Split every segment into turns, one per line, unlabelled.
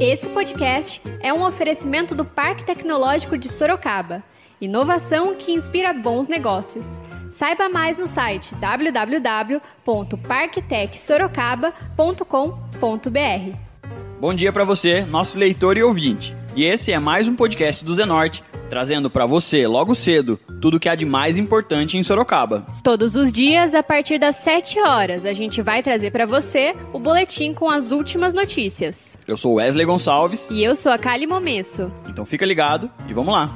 Esse podcast é um oferecimento do Parque Tecnológico de Sorocaba. Inovação que inspira bons negócios. Saiba mais no site www.parktecsorocaba.com.br.
Bom dia para você, nosso leitor e ouvinte. E esse é mais um podcast do Zenorte, trazendo para você, logo cedo, tudo o que há de mais importante em Sorocaba.
Todos os dias, a partir das 7 horas, a gente vai trazer para você o boletim com as últimas notícias.
Eu sou Wesley Gonçalves.
E eu sou a Kali Momesso.
Então fica ligado e vamos lá.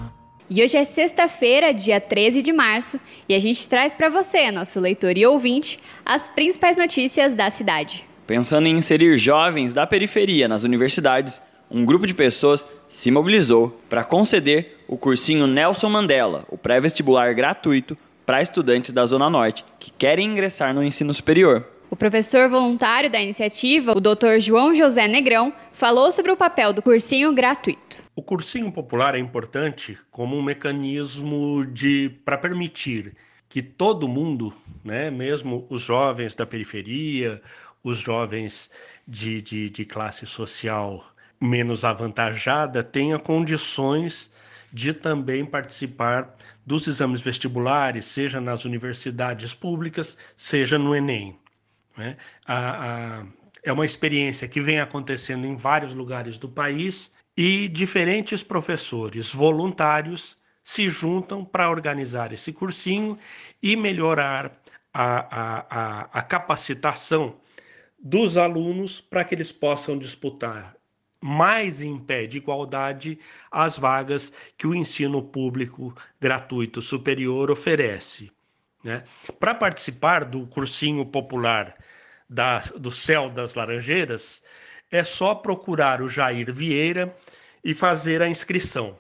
E hoje é sexta-feira, dia 13 de março, e a gente traz para você, nosso leitor e ouvinte, as principais notícias da cidade.
Pensando em inserir jovens da periferia nas universidades, um grupo de pessoas se mobilizou para conceder o cursinho Nelson Mandela, o pré-vestibular gratuito para estudantes da Zona Norte que querem ingressar no ensino superior.
O professor voluntário da iniciativa, o Dr. João José Negrão, falou sobre o papel do cursinho gratuito.
O cursinho popular é importante como um mecanismo de para permitir que todo mundo, né, mesmo os jovens da periferia, os jovens de, de, de classe social menos avantajada tenha condições de também participar dos exames vestibulares, seja nas universidades públicas, seja no Enem. Né? A, a, é uma experiência que vem acontecendo em vários lugares do país e diferentes professores voluntários se juntam para organizar esse cursinho e melhorar a, a, a capacitação dos alunos para que eles possam disputar mais em pé de igualdade as vagas que o ensino público gratuito superior oferece. Né? Para participar do cursinho popular da, do Céu das Laranjeiras, é só procurar o Jair Vieira e fazer a inscrição.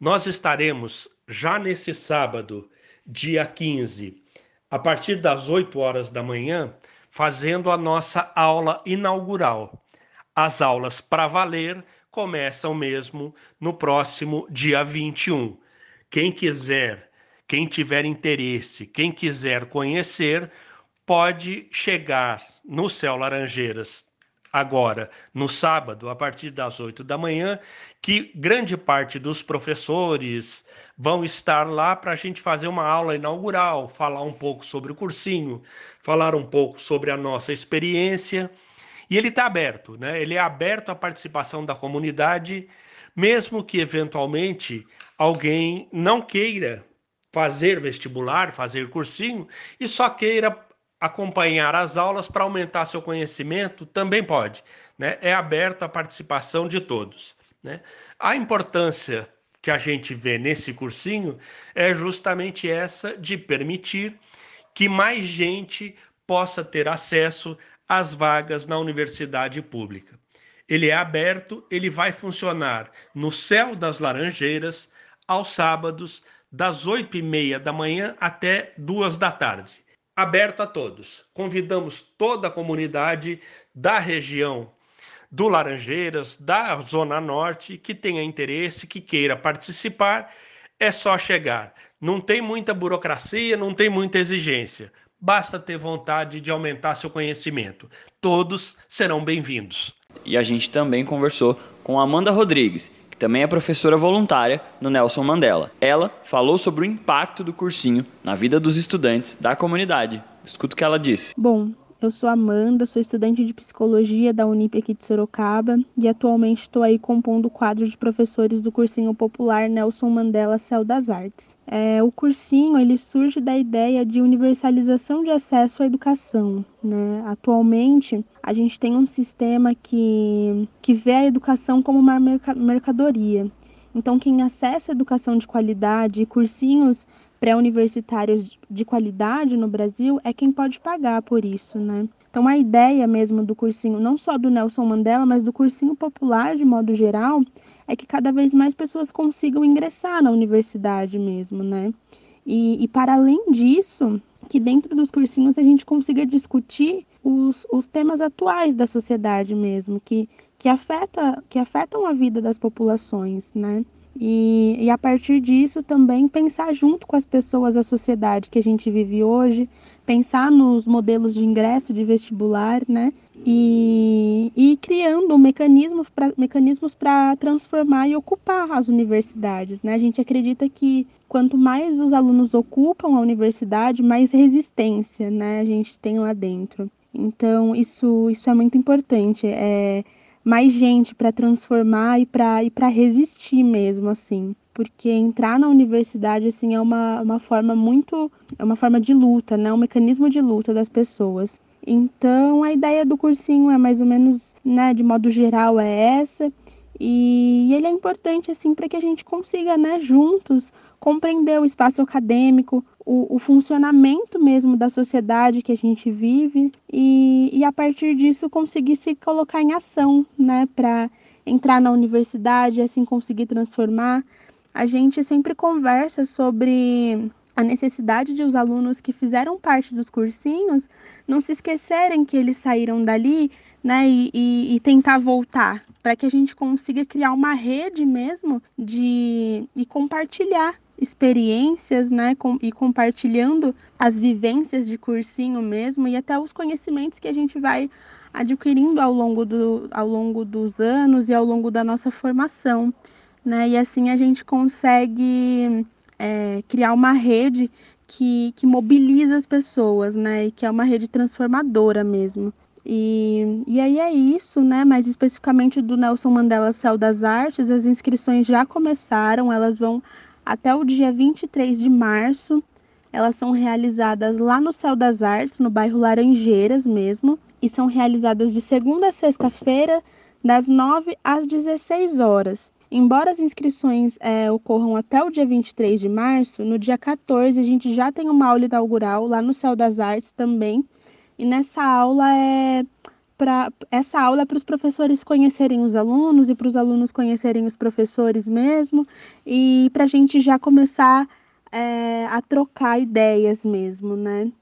Nós estaremos já nesse sábado, dia 15, a partir das 8 horas da manhã, fazendo a nossa aula inaugural. As aulas para valer começam mesmo no próximo dia 21. Quem quiser, quem tiver interesse, quem quiser conhecer, pode chegar no Céu Laranjeiras agora, no sábado, a partir das 8 da manhã, que grande parte dos professores vão estar lá para a gente fazer uma aula inaugural, falar um pouco sobre o cursinho, falar um pouco sobre a nossa experiência. E ele está aberto, né? Ele é aberto à participação da comunidade, mesmo que eventualmente alguém não queira fazer vestibular, fazer cursinho e só queira acompanhar as aulas para aumentar seu conhecimento, também pode. Né? É aberto à participação de todos. Né? A importância que a gente vê nesse cursinho é justamente essa de permitir que mais gente possa ter acesso às vagas na universidade pública. Ele é aberto, ele vai funcionar no céu das Laranjeiras aos sábados, das oito e meia da manhã até duas da tarde aberto a todos. Convidamos toda a comunidade da região do Laranjeiras, da Zona Norte, que tenha interesse, que queira participar, é só chegar. Não tem muita burocracia, não tem muita exigência. Basta ter vontade de aumentar seu conhecimento. Todos serão bem-vindos.
E a gente também conversou com Amanda Rodrigues, também é professora voluntária no Nelson Mandela. Ela falou sobre o impacto do cursinho na vida dos estudantes da comunidade. Escuta o que ela disse.
Bom, eu sou Amanda, sou estudante de psicologia da Unip aqui de Sorocaba e atualmente estou aí compondo o quadro de professores do cursinho popular Nelson Mandela Céu das Artes. É, o cursinho ele surge da ideia de universalização de acesso à educação. Né? Atualmente, a gente tem um sistema que, que vê a educação como uma mercadoria. Então, quem acessa educação de qualidade e cursinhos pré-universitários de qualidade no Brasil é quem pode pagar por isso, né? Então a ideia mesmo do cursinho, não só do Nelson Mandela, mas do cursinho popular de modo geral, é que cada vez mais pessoas consigam ingressar na universidade mesmo, né? E, e para além disso, que dentro dos cursinhos a gente consiga discutir os, os temas atuais da sociedade mesmo, que, que, afeta, que afetam a vida das populações, né? E, e a partir disso também pensar junto com as pessoas da sociedade que a gente vive hoje, pensar nos modelos de ingresso de vestibular, né? E, e criando mecanismos para mecanismos transformar e ocupar as universidades, né? A gente acredita que quanto mais os alunos ocupam a universidade, mais resistência, né? A gente tem lá dentro. Então isso isso é muito importante. É mais gente para transformar e para e para resistir mesmo assim. Porque entrar na universidade assim é uma, uma forma muito é uma forma de luta né? Um mecanismo de luta das pessoas. Então a ideia do cursinho é mais ou menos né de modo geral é essa e ele é importante assim para que a gente consiga né juntos compreender o espaço acadêmico, o, o, funcionamento mesmo da sociedade que a gente vive e, e a partir disso conseguir se colocar em ação, né, para entrar na universidade assim conseguir transformar. A gente sempre conversa sobre a necessidade de os alunos que fizeram parte dos cursinhos não se esquecerem que eles saíram dali né, e, e, e tentar voltar, para que a gente consiga criar uma rede mesmo de e compartilhar experiências, né, com, e compartilhando as vivências de cursinho mesmo e até os conhecimentos que a gente vai adquirindo ao longo, do, ao longo dos anos e ao longo da nossa formação, né? E assim a gente consegue é, criar uma rede que, que mobiliza as pessoas, né? E que é uma rede transformadora mesmo. E, e aí é isso, né? Mais especificamente do Nelson Mandela Céu das Artes, as inscrições já começaram, elas vão até o dia 23 de março. Elas são realizadas lá no Céu das Artes, no bairro Laranjeiras mesmo, e são realizadas de segunda a sexta-feira, das 9 às 16 horas. Embora as inscrições é, ocorram até o dia 23 de março, no dia 14 a gente já tem uma aula inaugural lá no Céu das Artes também. E nessa aula é para essa aula é para os professores conhecerem os alunos e para os alunos conhecerem os professores mesmo e para a gente já começar é, a trocar ideias mesmo, né?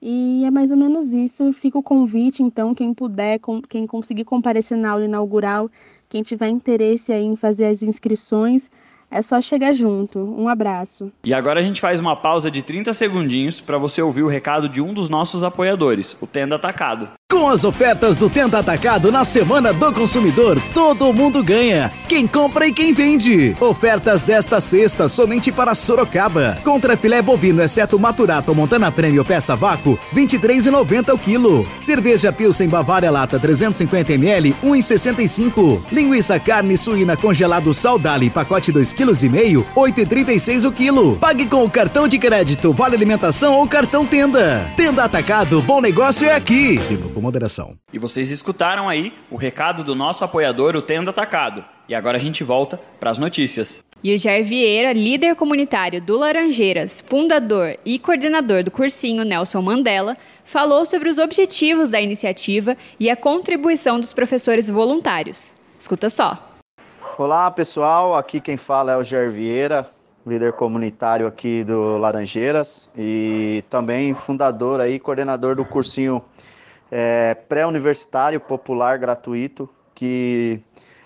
E é mais ou menos isso. Fica o convite, então, quem puder, quem conseguir comparecer na aula inaugural, quem tiver interesse em fazer as inscrições, é só chegar junto. Um abraço.
E agora a gente faz uma pausa de 30 segundinhos para você ouvir o recado de um dos nossos apoiadores, o Tenda Atacado.
Com as ofertas do Tenda Atacado na Semana do Consumidor, todo mundo ganha. Quem compra e quem vende. Ofertas desta sexta somente para Sorocaba. Contra filé bovino, exceto Maturato Montana Prêmio peça vácuo, R$ 23,90 o quilo. Cerveja Pilsen Bavária Lata 350ml, R$ 1,65. Linguiça carne suína congelado Saudale, pacote 2,5 kg, R$ 8,36 o quilo. Pague com o cartão de crédito, vale alimentação ou cartão Tenda. Tenda Atacado, bom negócio é aqui com moderação.
E vocês escutaram aí o recado do nosso apoiador, o Tendo Atacado. E agora a gente volta para as notícias.
E o Jair Vieira, líder comunitário do Laranjeiras, fundador e coordenador do cursinho Nelson Mandela, falou sobre os objetivos da iniciativa e a contribuição dos professores voluntários. Escuta só.
Olá, pessoal. Aqui quem fala é o Jair Vieira, líder comunitário aqui do Laranjeiras e também fundador aí, coordenador do cursinho é, pré-universitário popular gratuito que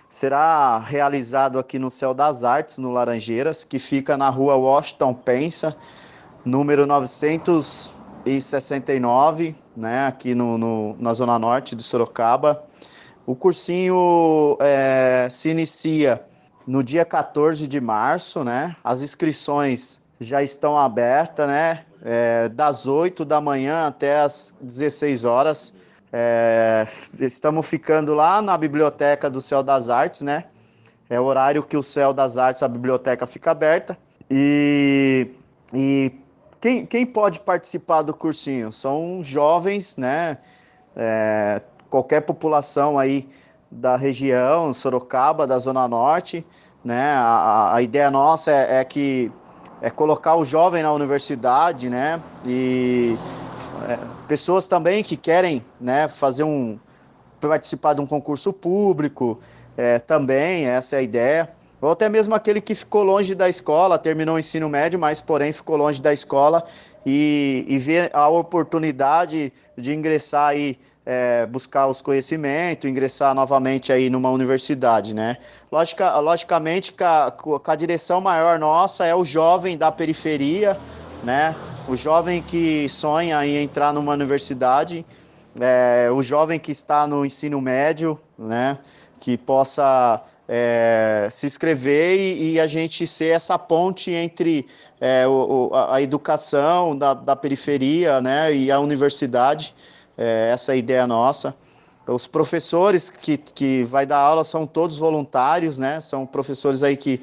será realizado aqui no Céu das Artes, no Laranjeiras, que fica na rua Washington Pensa, número 969, né, aqui no, no na Zona Norte de Sorocaba. O cursinho é, se inicia no dia 14 de março, né? As inscrições já estão abertas, né? É, das 8 da manhã até as 16 horas. É, estamos ficando lá na biblioteca do Céu das Artes, né? É o horário que o Céu das Artes, a biblioteca fica aberta. E, e quem, quem pode participar do cursinho? São jovens, né? É, qualquer população aí da região, Sorocaba, da Zona Norte, né? A, a ideia nossa é, é que é colocar o jovem na universidade, né? E é, pessoas também que querem, né, fazer um participar de um concurso público, é, também essa é a ideia, ou até mesmo aquele que ficou longe da escola, terminou o ensino médio, mas porém ficou longe da escola e, e vê a oportunidade de ingressar aí, é, buscar os conhecimentos, ingressar novamente aí numa universidade, né? Logica, logicamente, que a, a direção maior nossa é o jovem da periferia, né? O jovem que sonha em entrar numa universidade, é, o jovem que está no ensino médio, né? Que possa é, se inscrever e, e, a gente ser essa ponte entre é, o, a, educação da, da, periferia né, e a universidade. É, essa é ideia nossa. Os professores que, que vai dar aula são todos voluntários, né? São professores aí que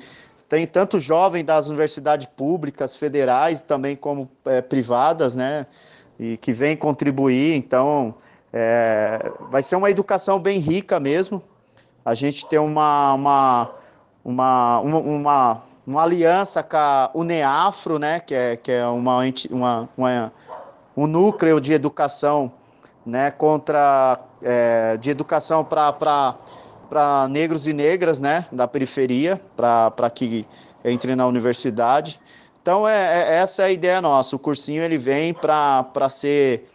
tem tanto jovem das universidades públicas, federais, também como é, privadas, né? E que vem contribuir. Então, é, vai ser uma educação bem rica mesmo. A gente tem uma, uma, uma, uma, uma, aliança com a UNEAFRO, né? Que é, que é uma, uma, uma um núcleo de educação né, contra é, de educação para negros e negras né, da periferia, para que entrem na universidade. Então, é, é, essa é a ideia nossa. O cursinho ele vem para ser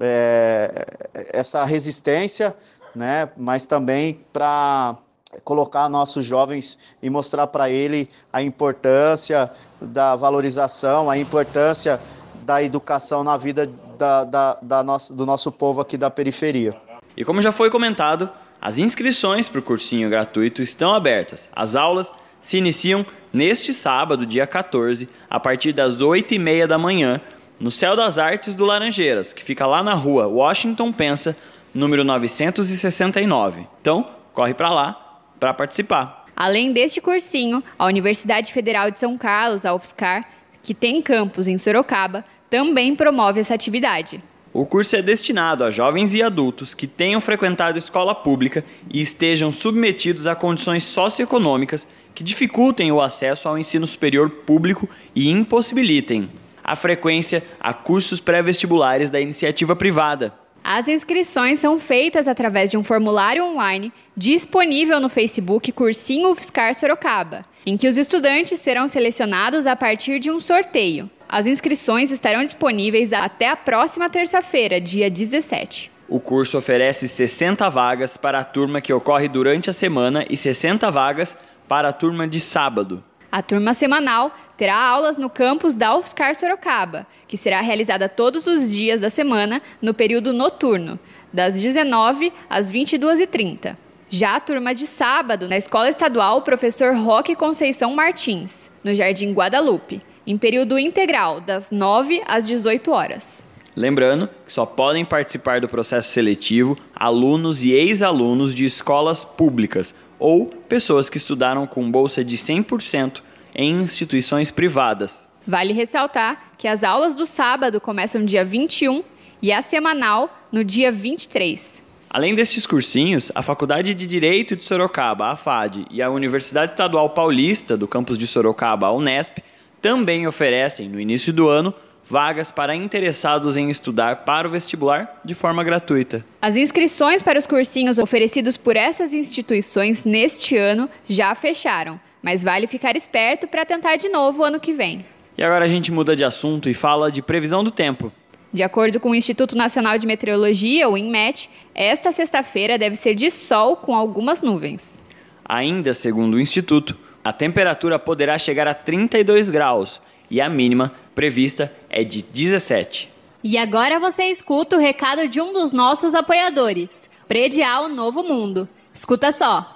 é, essa resistência, né, mas também para colocar nossos jovens e mostrar para ele a importância da valorização, a importância da educação na vida da, da, da nossa, do nosso povo aqui da periferia.
E como já foi comentado, as inscrições para o cursinho gratuito estão abertas. As aulas se iniciam neste sábado, dia 14, a partir das 8h30 da manhã, no Céu das Artes do Laranjeiras, que fica lá na rua Washington Pensa, número 969. Então, corre para lá para participar.
Além deste cursinho, a Universidade Federal de São Carlos, a UFSCar, que tem campus em Sorocaba, também promove essa atividade.
O curso é destinado a jovens e adultos que tenham frequentado escola pública e estejam submetidos a condições socioeconômicas que dificultem o acesso ao ensino superior público e impossibilitem a frequência a cursos pré-vestibulares da iniciativa privada.
As inscrições são feitas através de um formulário online disponível no Facebook Cursinho UFSCar Sorocaba, em que os estudantes serão selecionados a partir de um sorteio. As inscrições estarão disponíveis até a próxima terça-feira, dia 17.
O curso oferece 60 vagas para a turma que ocorre durante a semana e 60 vagas para a turma de sábado.
A turma semanal terá aulas no campus da UFSCar Sorocaba, que será realizada todos os dias da semana no período noturno, das 19 às 22h30. Já a turma de sábado, na Escola Estadual Professor Roque Conceição Martins, no Jardim Guadalupe, em período integral, das 9 às 18 horas.
Lembrando que só podem participar do processo seletivo alunos e ex-alunos de escolas públicas ou pessoas que estudaram com bolsa de 100% em instituições privadas.
Vale ressaltar que as aulas do sábado começam dia 21 e a semanal no dia 23.
Além destes cursinhos, a Faculdade de Direito de Sorocaba, a FAD, e a Universidade Estadual Paulista, do campus de Sorocaba, a Unesp, também oferecem, no início do ano, vagas para interessados em estudar para o vestibular de forma gratuita.
As inscrições para os cursinhos oferecidos por essas instituições neste ano já fecharam, mas vale ficar esperto para tentar de novo ano que vem.
E agora a gente muda de assunto e fala de previsão do tempo.
De acordo com o Instituto Nacional de Meteorologia, o INMET, esta sexta-feira deve ser de sol com algumas nuvens.
Ainda segundo o Instituto, a temperatura poderá chegar a 32 graus e a mínima prevista é de 17.
E agora você escuta o recado de um dos nossos apoiadores, Predial Novo Mundo. Escuta só.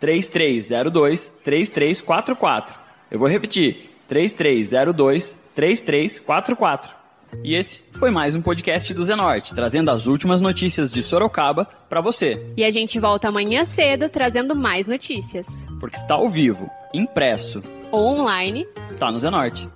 3302 3344. Eu vou repetir 3302 3344. E esse foi mais um podcast do Zenorte, trazendo as últimas notícias de Sorocaba para você.
E a gente volta amanhã cedo trazendo mais notícias.
Porque está ao vivo, impresso
ou online,
tá no Zenorte.